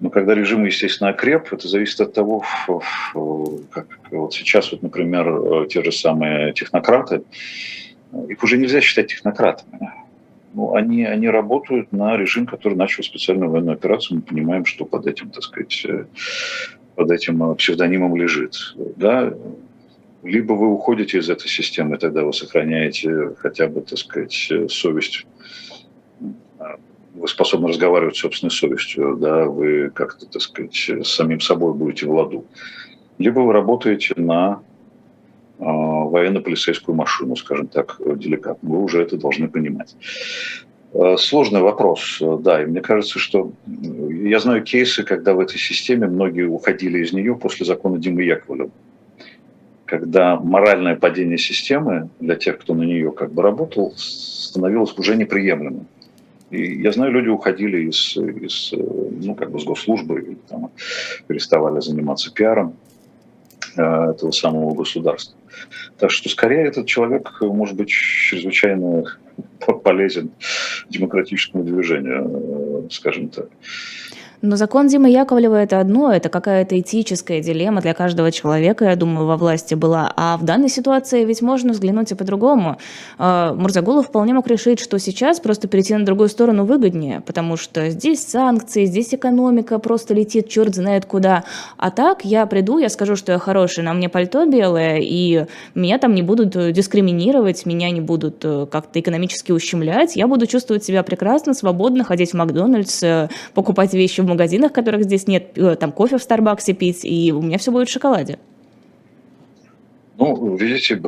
Но когда режим, естественно, окреп, это зависит от того, как вот сейчас, вот, например, э, те же самые технократы, их уже нельзя считать технократами ну, они, они работают на режим, который начал специальную военную операцию. Мы понимаем, что под этим, так сказать, э, под этим э, псевдонимом лежит. Да? Либо вы уходите из этой системы, тогда вы сохраняете хотя бы, так сказать, совесть вы способны разговаривать с собственной совестью, да, вы как-то, так сказать, с самим собой будете в ладу. Либо вы работаете на военно-полицейскую машину, скажем так, деликатно. Вы уже это должны понимать. Сложный вопрос, да, и мне кажется, что я знаю кейсы, когда в этой системе многие уходили из нее после закона Димы Яковлева когда моральное падение системы для тех, кто на нее как бы работал, становилось уже неприемлемым. И я знаю, люди уходили из, из ну, как бы с госслужбы, или там, переставали заниматься пиаром э, этого самого государства. Так что скорее этот человек может быть чрезвычайно полезен демократическому движению, э, скажем так. Но закон Димы Яковлева – это одно, это какая-то этическая дилемма для каждого человека, я думаю, во власти была. А в данной ситуации ведь можно взглянуть и по-другому. А, Мурзагулов вполне мог решить, что сейчас просто перейти на другую сторону выгоднее, потому что здесь санкции, здесь экономика просто летит черт знает куда. А так я приду, я скажу, что я хороший, на мне пальто белое, и меня там не будут дискриминировать, меня не будут э, как-то экономически ущемлять, я буду чувствовать себя прекрасно, свободно, ходить в Макдональдс, э, покупать вещи в магазинах, которых здесь нет, э, там кофе в Старбаксе пить, и у меня все будет в шоколаде. Ну, видите,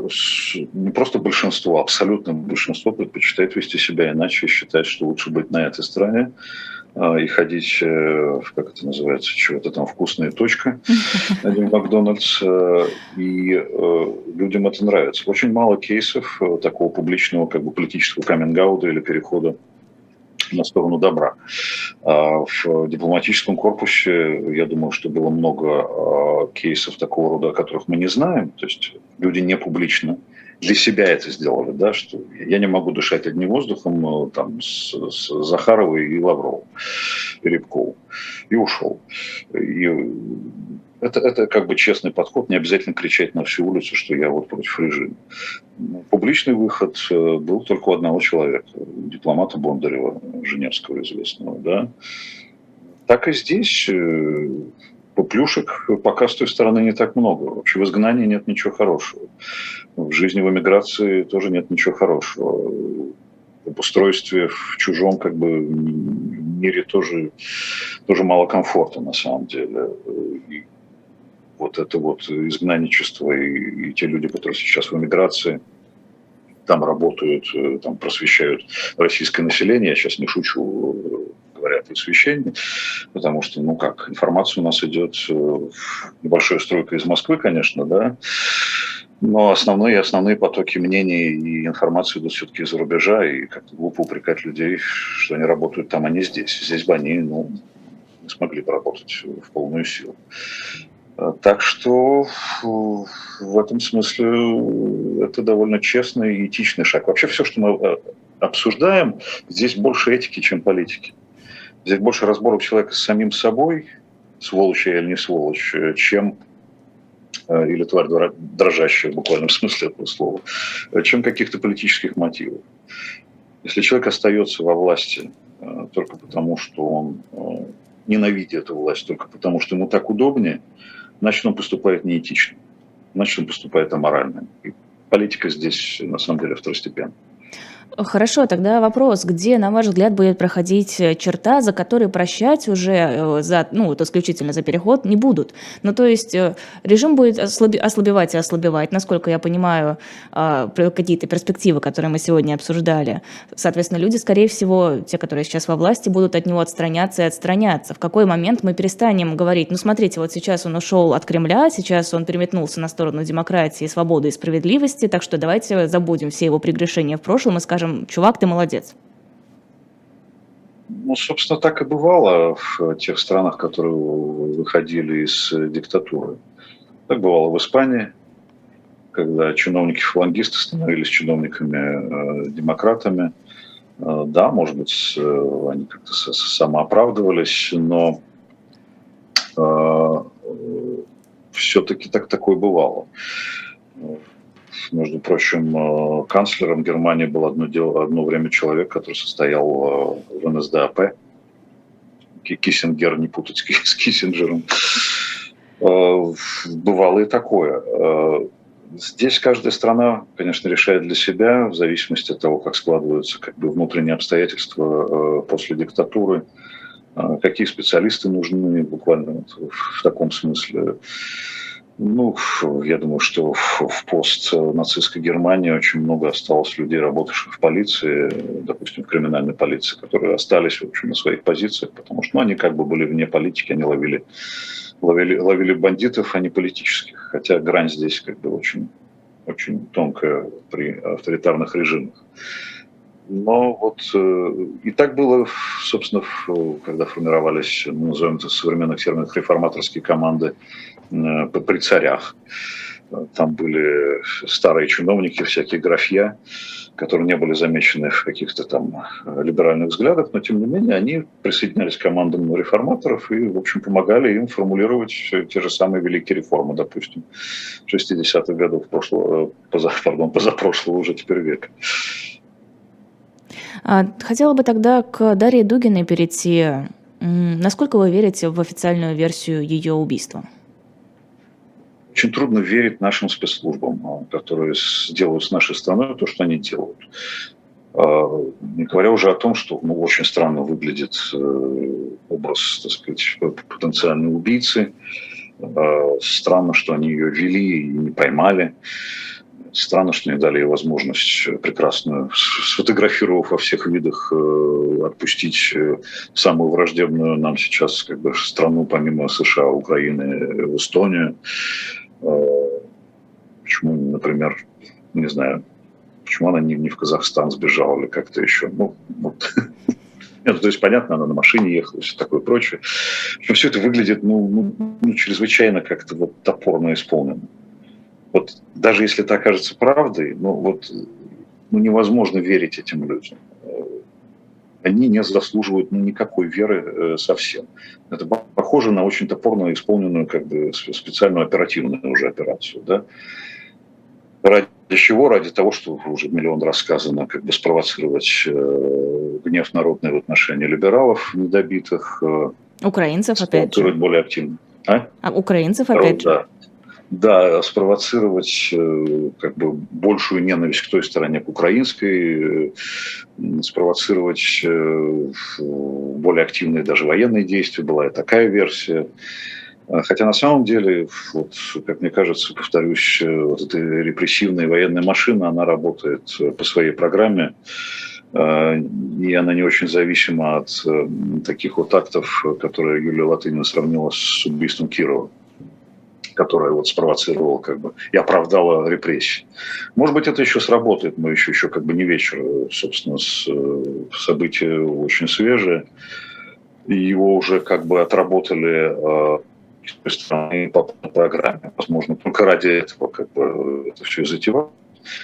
не просто большинство, абсолютное большинство предпочитает вести себя иначе и считает, что лучше быть на этой стороне а, и ходить, э, как это называется, чего-то там вкусная точка, один Макдональдс, э, и людям это нравится. Очень мало кейсов такого публичного, как бы политического каминг или перехода на сторону добра. А в дипломатическом корпусе, я думаю, что было много а, кейсов такого рода, о которых мы не знаем. То есть люди не публично для себя это сделали, да, что я не могу дышать одним воздухом э, там, с, с Захаровой и Лавровым, и Рябковым, и ушел. И это, это как бы честный подход, не обязательно кричать на всю улицу, что я вот против режима. Публичный выход э, был только у одного человека, дипломата Бондарева, Женевского известного. Да? Так и здесь э, плюшек пока с той стороны не так много. Вообще в изгнании нет ничего хорошего. В жизни в эмиграции тоже нет ничего хорошего. В устройстве в чужом как бы мире тоже, тоже мало комфорта на самом деле. И вот это вот изгнанничество и, и те люди, которые сейчас в эмиграции, там работают, э, там просвещают российское население, я сейчас не шучу, говорят просвещение, потому что, ну как, информация у нас идет э, небольшая стройка из Москвы, конечно, да, но основные, основные потоки мнений и информации идут все-таки из-за рубежа, и как-то глупо упрекать людей, что они работают там, а не здесь. Здесь бы они, ну, не смогли бы работать в полную силу. Так что в этом смысле это довольно честный и этичный шаг. Вообще все, что мы э, обсуждаем, здесь больше этики, чем политики. Здесь больше разборов человека с самим собой, сволочь или не сволочь, чем э, или тварь дрожащая в буквальном смысле этого слова, чем каких-то политических мотивов. Если человек остается во власти э, только потому, что он ненавидит эту власть, только потому, что ему так удобнее – значит, он поступает неэтично, значит, он поступает аморально. И политика здесь, на самом деле, второстепенна. Хорошо, тогда вопрос, где, на ваш взгляд, будет проходить э, черта, за которой прощать уже э, за, ну, вот исключительно за переход не будут? Ну, то есть э, режим будет ослабевать и ослабевать, насколько я понимаю, а, какие-то перспективы, которые мы сегодня обсуждали. Соответственно, люди, скорее всего, те, которые сейчас во власти, будут от него отстраняться и отстраняться. В какой момент мы перестанем говорить, ну, смотрите, вот сейчас он ушел от Кремля, сейчас он переметнулся на сторону демократии, свободы и справедливости, так что давайте забудем все его прегрешения в прошлом и скажем, скажем, чувак, ты молодец? Ну, собственно, так и бывало в тех странах, которые выходили из диктатуры. Так бывало в Испании, когда чиновники-фалангисты становились чиновниками-демократами. Э, да, может быть, э, они как-то самооправдывались, но э, все-таки так такое бывало. Между прочим, э, канцлером Германии был одно, дело, одно время человек, который состоял э, в НСДАП. Киссингер, не путать с Киссинджером. Э, бывало и такое. Здесь каждая страна, конечно, решает для себя, в зависимости от того, как складываются как бы, внутренние обстоятельства после диктатуры, какие специалисты нужны, буквально в таком смысле Ну, я думаю, что в постнацистской Германии очень много осталось людей, работавших в полиции, допустим, в криминальной полиции, которые остались, в общем, на своих позициях, потому что ну, они как бы были вне политики, они ловили, ловили, ловили бандитов, а не политических. Хотя грань здесь как бы очень, очень тонкая при авторитарных режимах. Но вот э, и так было, собственно, когда формировались, ну, назовем это современных терминах, реформаторские команды при царях. Там были старые чиновники, всякие графья, которые не были замечены в каких-то там либеральных взглядах, но тем не менее они присоединялись к командам реформаторов и, в общем, помогали им формулировать те же самые великие реформы, допустим, 60-х годов прошлого, э, поза, пардон, позапрошлого уже теперь века. А, хотела бы тогда к Дарье Дугиной перейти. Насколько вы верите в официальную версию ее убийства? Очень трудно верить нашим спецслужбам, а, которые делают с нашей страной то, что они делают. А, не говоря уже о том, что ну, очень странно выглядит э, образ, так сказать, потенциальной убийцы. Странно, что они ее вели и не поймали. Странно, что не дали ей возможность прекрасно, сфотографировав во всех видах, э, отпустить э, самую враждебную нам сейчас как бы, страну, помимо США, Украины, Эстонию. Э, почему, например, не знаю, почему она не, не в Казахстан сбежала или как-то еще. Ну, вот. Нет, ну, то есть, понятно, она на машине ехала, все такое прочее. Все это выглядит ну, ну, ну, чрезвычайно как-то вот топорно исполнено вот даже если это окажется правдой, ну вот ну, невозможно верить этим людям. Они не заслуживают ну, никакой веры э, совсем. Это похоже на очень топорно исполненную как бы специальную оперативную уже операцию. Да? Ради чего? Ради того, что уже миллион раз сказано, как бы спровоцировать э, гнев народный в отношении либералов недобитых. Э, украинцев, опять же. более активно. А? а украинцев, опять же да, спровоцировать э, как бы большую ненависть к той стороне, к украинской, э, спровоцировать э, более активные даже военные действия, была и такая версия. Хотя на самом деле, вот, как мне кажется, повторюсь, вот эта репрессивная военная машина, она работает по своей программе, и она не очень зависима от таких вот актов, которые Юлия Латынина сравнила с убийством Кирова которая вот спровоцировала как бы и оправдала репрессии. Может быть, это еще сработает, мы еще, еще как бы не вечер, собственно, с, э, событие очень свежее. И его уже как бы отработали э, с стороны по программе. Возможно, только ради этого как бы это все и затевалось.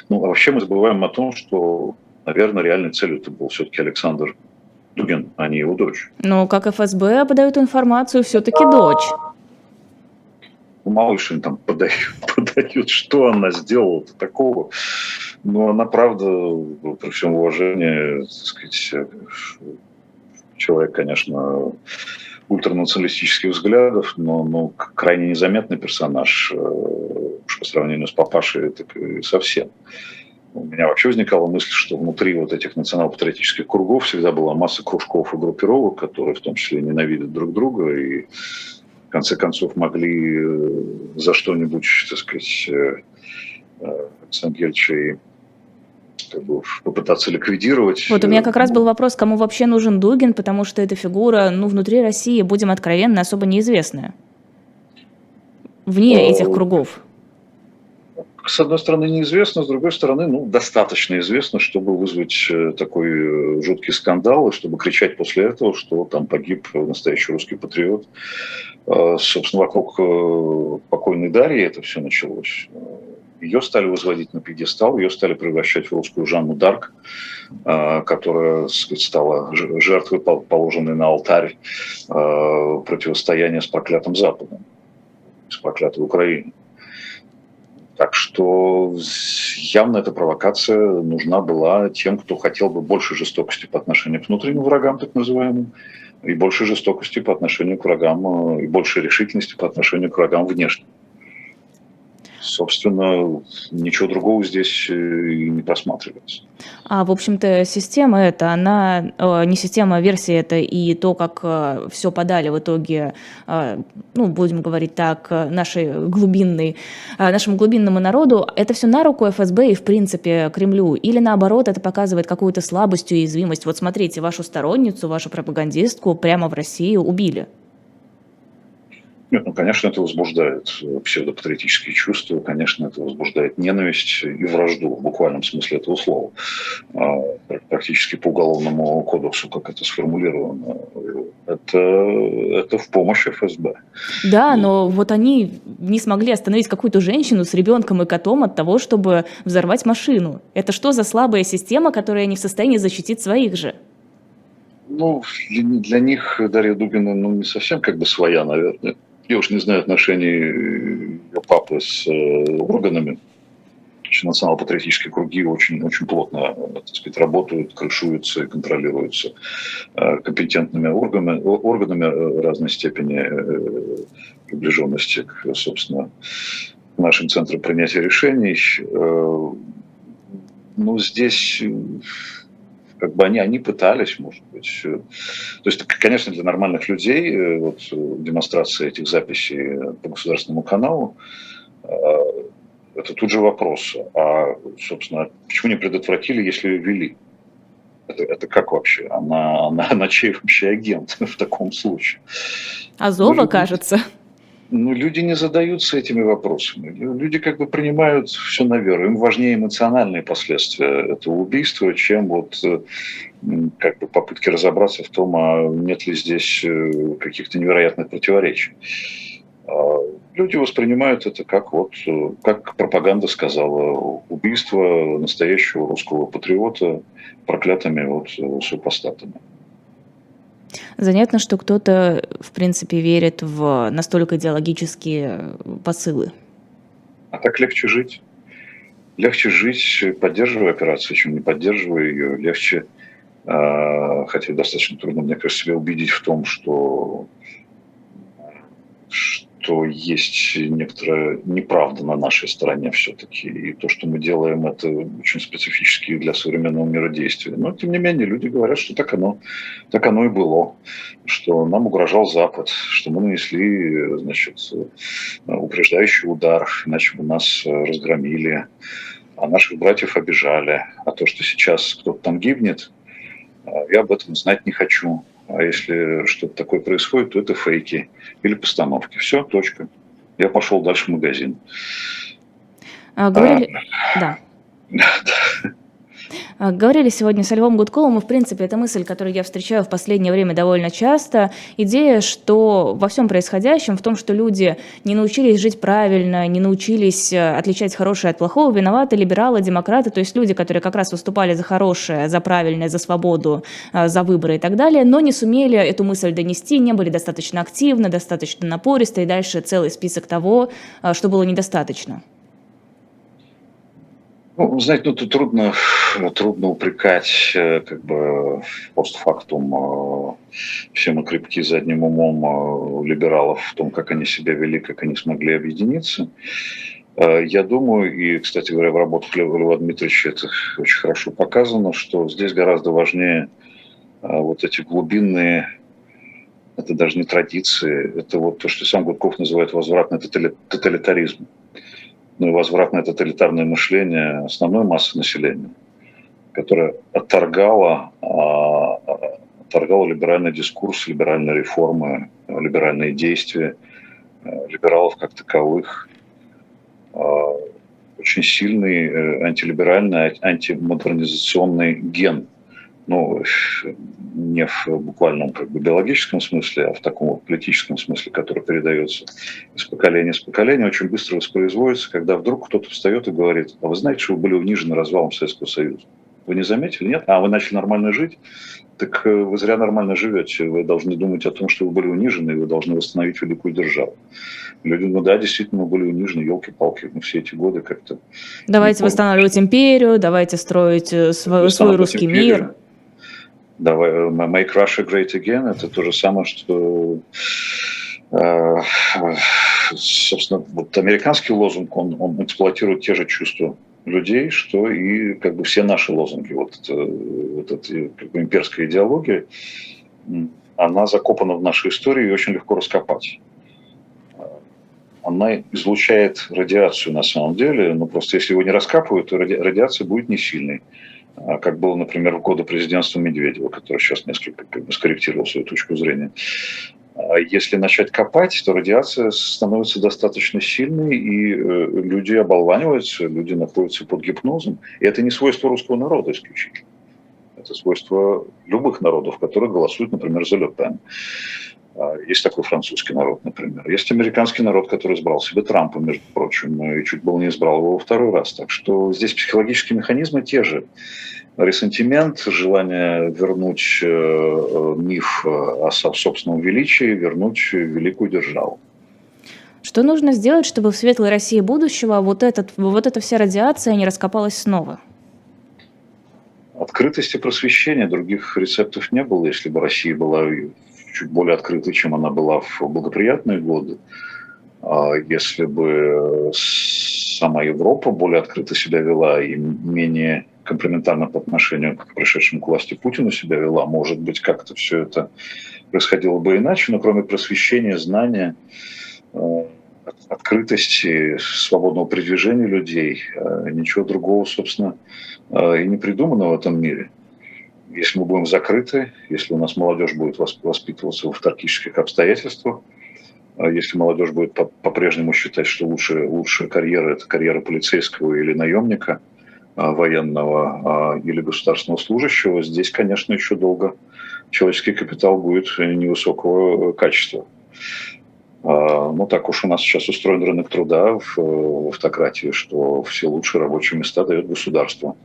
Ну, а вообще мы забываем о том, что, наверное, реальной целью это был все-таки Александр Дугин, а не его дочь. Но как ФСБ подают информацию, все-таки дочь. Малышин там подает, подает, что она сделала такого. Но она, правда, при всем уважении, так сказать, человек, конечно, ультранационалистических взглядов, но, но крайне незаметный персонаж э, по сравнению с папашей так и совсем. У меня вообще возникала мысль, что внутри вот этих национал-патриотических кругов всегда была масса кружков и группировок, которые в том числе ненавидят друг друга и конце концов могли э, за что-нибудь, так сказать, э, э, Александр Гельевича как бы попытаться ликвидировать. Вот у меня как раз был вопрос, кому вообще нужен Дугин, потому что эта фигура, ну, внутри России, будем откровенны, особо неизвестная. Вне этих кругов с одной стороны, неизвестно, с другой стороны, ну, достаточно известно, чтобы вызвать э, такой э, жуткий скандал, и чтобы кричать после этого, что там погиб настоящий русский патриот. А, собственно, вокруг э, покойной Дарьи это все началось. Ее стали возводить на пьедестал, ее стали превращать в русскую Жанну Дарк, а, которая сказать, стала жертвой, положенной на алтарь а, противостояния с проклятым Западом, с проклятой Украиной. Так что явно эта провокация нужна была тем, кто хотел бы больше жестокости по отношению к внутренним врагам, так называемым, и больше жестокости по отношению к врагам, э, и больше решительности по отношению к врагам внешним. Собственно, ничего другого здесь э, не просматривается. А, в общем-то, система эта, она э, не система, а версия это и то, как э, все подали в итоге, ну, будем говорить так, нашей глубинной, нашему глубинному народу, это все на руку ФСБ и, в принципе, Кремлю? Или наоборот, это показывает какую-то слабость и уязвимость? Вот смотрите, вашу сторонницу, вашу пропагандистку прямо в России убили. Нет, ну, конечно, это возбуждает псевдопатриотические чувства, конечно, это возбуждает ненависть и вражду в буквальном смысле этого слова. А, практически по уголовному кодексу, как это сформулировано. Это, это в помощь ФСБ. Да, но вот они не смогли остановить какую-то женщину с ребенком и котом от того, чтобы взорвать машину. Это что за слабая система, которая не в состоянии защитить своих же? Ну, для, для них Дарья Дугина ну, не совсем как бы своя, наверное я уж не знаю отношений ее папы с э, органами. Национал-патриотические круги очень, очень плотно так сказать, работают, крышуются и контролируются э, компетентными органами, органами э, разной степени приближенности к, собственно, нашим центрам принятия решений. Ну, здесь как бы они, они пытались, может быть. Э, то есть, конечно, для нормальных людей э, вот, демонстрация этих записей по государственному каналу э, это тут же вопрос, а, собственно, почему не предотвратили, если ввели? Это, это как вообще? Она, она, она чей вообще агент в таком случае? Азова, кажется. Ну, люди не задаются этими вопросами. Люди как бы принимают все на веру. Им важнее эмоциональные последствия этого убийства, чем вот э, как бы попытки разобраться в том, а нет ли здесь э, каких-то невероятных противоречий. А люди воспринимают это как вот, э, как пропаганда сказала, убийство настоящего русского патриота проклятыми вот супостатами. Занятно, что кто-то, в принципе, верит в настолько идеологические посылы. А так легче жить. Легче жить, поддерживая операцию, чем не поддерживая ее. Легче, а, хотя достаточно трудно, мне кажется, себя убедить в том, что что есть некоторая неправда на нашей стороне все-таки. И то, что мы делаем, это очень специфически для современного мира действия. Но, тем не менее, люди говорят, что так оно, так оно и было. Что нам угрожал Запад, что мы нанесли значит, упреждающий удар, иначе бы нас разгромили, а наших братьев обижали. А то, что сейчас кто-то там гибнет, я об этом знать не хочу. А если что-то такое происходит, то это фейки или постановки. Все, точка. Я пошел дальше в магазин. А, говорили... а, да. А, говорили сегодня со Львом Гудковым, и, в принципе, это мысль, которую я встречаю в последнее время довольно часто. Идея, что во всем происходящем, в том, что люди не научились жить правильно, не научились э, отличать хорошее от плохого, виноваты либералы, демократы, то есть люди, которые как раз выступали за хорошее, за правильное, за свободу, э, за выборы и так далее, но не сумели эту мысль донести, не были достаточно активны, достаточно напористы, и дальше целый список того, э, что было недостаточно. Ну, знаете, ну, тут трудно, трудно упрекать э, как бы постфактум э, все мы крепки задним умом э, либералов в том, как они себя вели, как они смогли объединиться. Я думаю, и, кстати говоря, в работах Льва Дмитриевича это очень хорошо показано, что здесь гораздо важнее вот эти глубинные, это даже не традиции, это вот то, что сам Гудков называет возвратный тоталитаризм ну, и возвратное тоталитарное мышление основной массы населения, которое отторгало, а, отторгало либеральный дискурс, либеральные реформы, либеральные действия э, либералов как таковых. А, очень сильный э, антилиберальный, антимодернизационный ген ну, не в буквальном как бы, биологическом смысле, а в таком вот политическом смысле, который передается из поколения в поколение, очень быстро воспроизводится, когда вдруг кто-то встает и говорит, а вы знаете, что вы были унижены развалом Советского Союза? Вы не заметили? Нет? А вы начали нормально жить? Так э, вы зря нормально живете. Вы должны думать о том, что вы были унижены, и вы должны восстановить великую державу. Люди, ну да, действительно, мы были унижены, елки-палки, мы все эти годы как-то... Давайте восстанавливать империю, давайте строить э, свой, свой русский империю. мир давай, make Russia great again, это то же самое, что Э, собственно, вот американский лозунг, он, он эксплуатирует те же чувства людей, что и как бы все наши лозунги. Вот, это, вот эта как бы, имперская идеология, она закопана в нашей истории и очень легко раскопать. Она излучает радиацию на самом деле, но просто если его не раскапывают, то радиация будет не сильной. А как было, например, в годы президентства Медведева, который сейчас несколько скорректировал свою точку зрения. А если начать копать, то радиация становится достаточно сильной, и э, люди оболваниваются, люди находятся под гипнозом. И это не свойство русского народа исключительно. Это свойство любых народов, которые голосуют, например, за Ле а, Есть такой французский народ, например. Есть американский народ, который избрал себе Трампа, между прочим, и чуть было не избрал его во второй раз. Так что здесь психологические механизмы те же ресентимент, желание вернуть э, э, миф о собственном величии, вернуть великую державу. Что нужно сделать, чтобы в светлой России будущего вот, этот, вот эта вся радиация не раскопалась снова? Открытости просвещения, других рецептов не было. Если бы Россия была чуть более открытой, чем она была в благоприятные годы, а если бы сама Европа более открыто себя вела и менее комплементарно по отношению к пришедшему к власти Путину себя вела. Может быть, как-то все это происходило бы иначе, но кроме просвещения, знания, э, открытости, свободного передвижения людей, э, ничего другого, собственно, э, и не придумано в этом мире. Если мы будем закрыты, если у нас молодежь будет воспитываться в автаркических обстоятельствах, если молодежь будет по-прежнему считать, что лучшая, лучшая карьера – это карьера полицейского или наемника – а, военного а, или государственного служащего, здесь, конечно, еще долго человеческий капитал будет невысокого качества. А, ну, так уж у нас сейчас устроен рынок труда в автократии, что все лучшие рабочие места дает государство.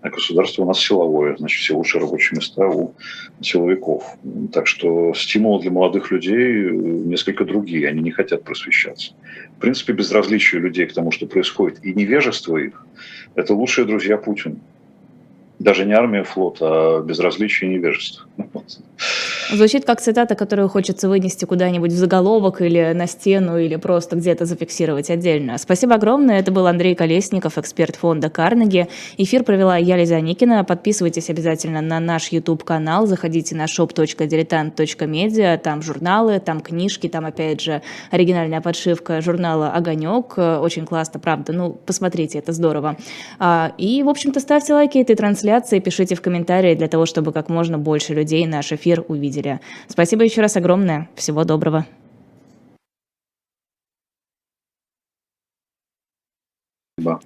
А государство у нас силовое, значит, все лучшие рабочие места у силовиков. Так что стимулы для молодых людей несколько другие, они не хотят просвещаться. В принципе, безразличие людей к тому, что происходит, и невежество их – это лучшие друзья Путина. Даже не армия, флот, а безразличие и невежество. Звучит как цитата, которую хочется вынести куда-нибудь в заголовок или на стену, или просто где-то зафиксировать отдельно. Спасибо огромное. Это был Андрей Колесников, эксперт фонда «Карнеги». Эфир провела я, Лиза Никина. Подписывайтесь обязательно на наш YouTube-канал, заходите на shop.diletant.media, там журналы, там книжки, там, опять же, оригинальная подшивка журнала «Огонек». Очень классно, правда. Ну, посмотрите, это здорово. А, и, в общем-то, ставьте лайки этой трансляции, пишите в комментарии для того, чтобы как можно больше людей наш эфир увидели видели. Спасибо еще раз огромное. Всего доброго. Спасибо.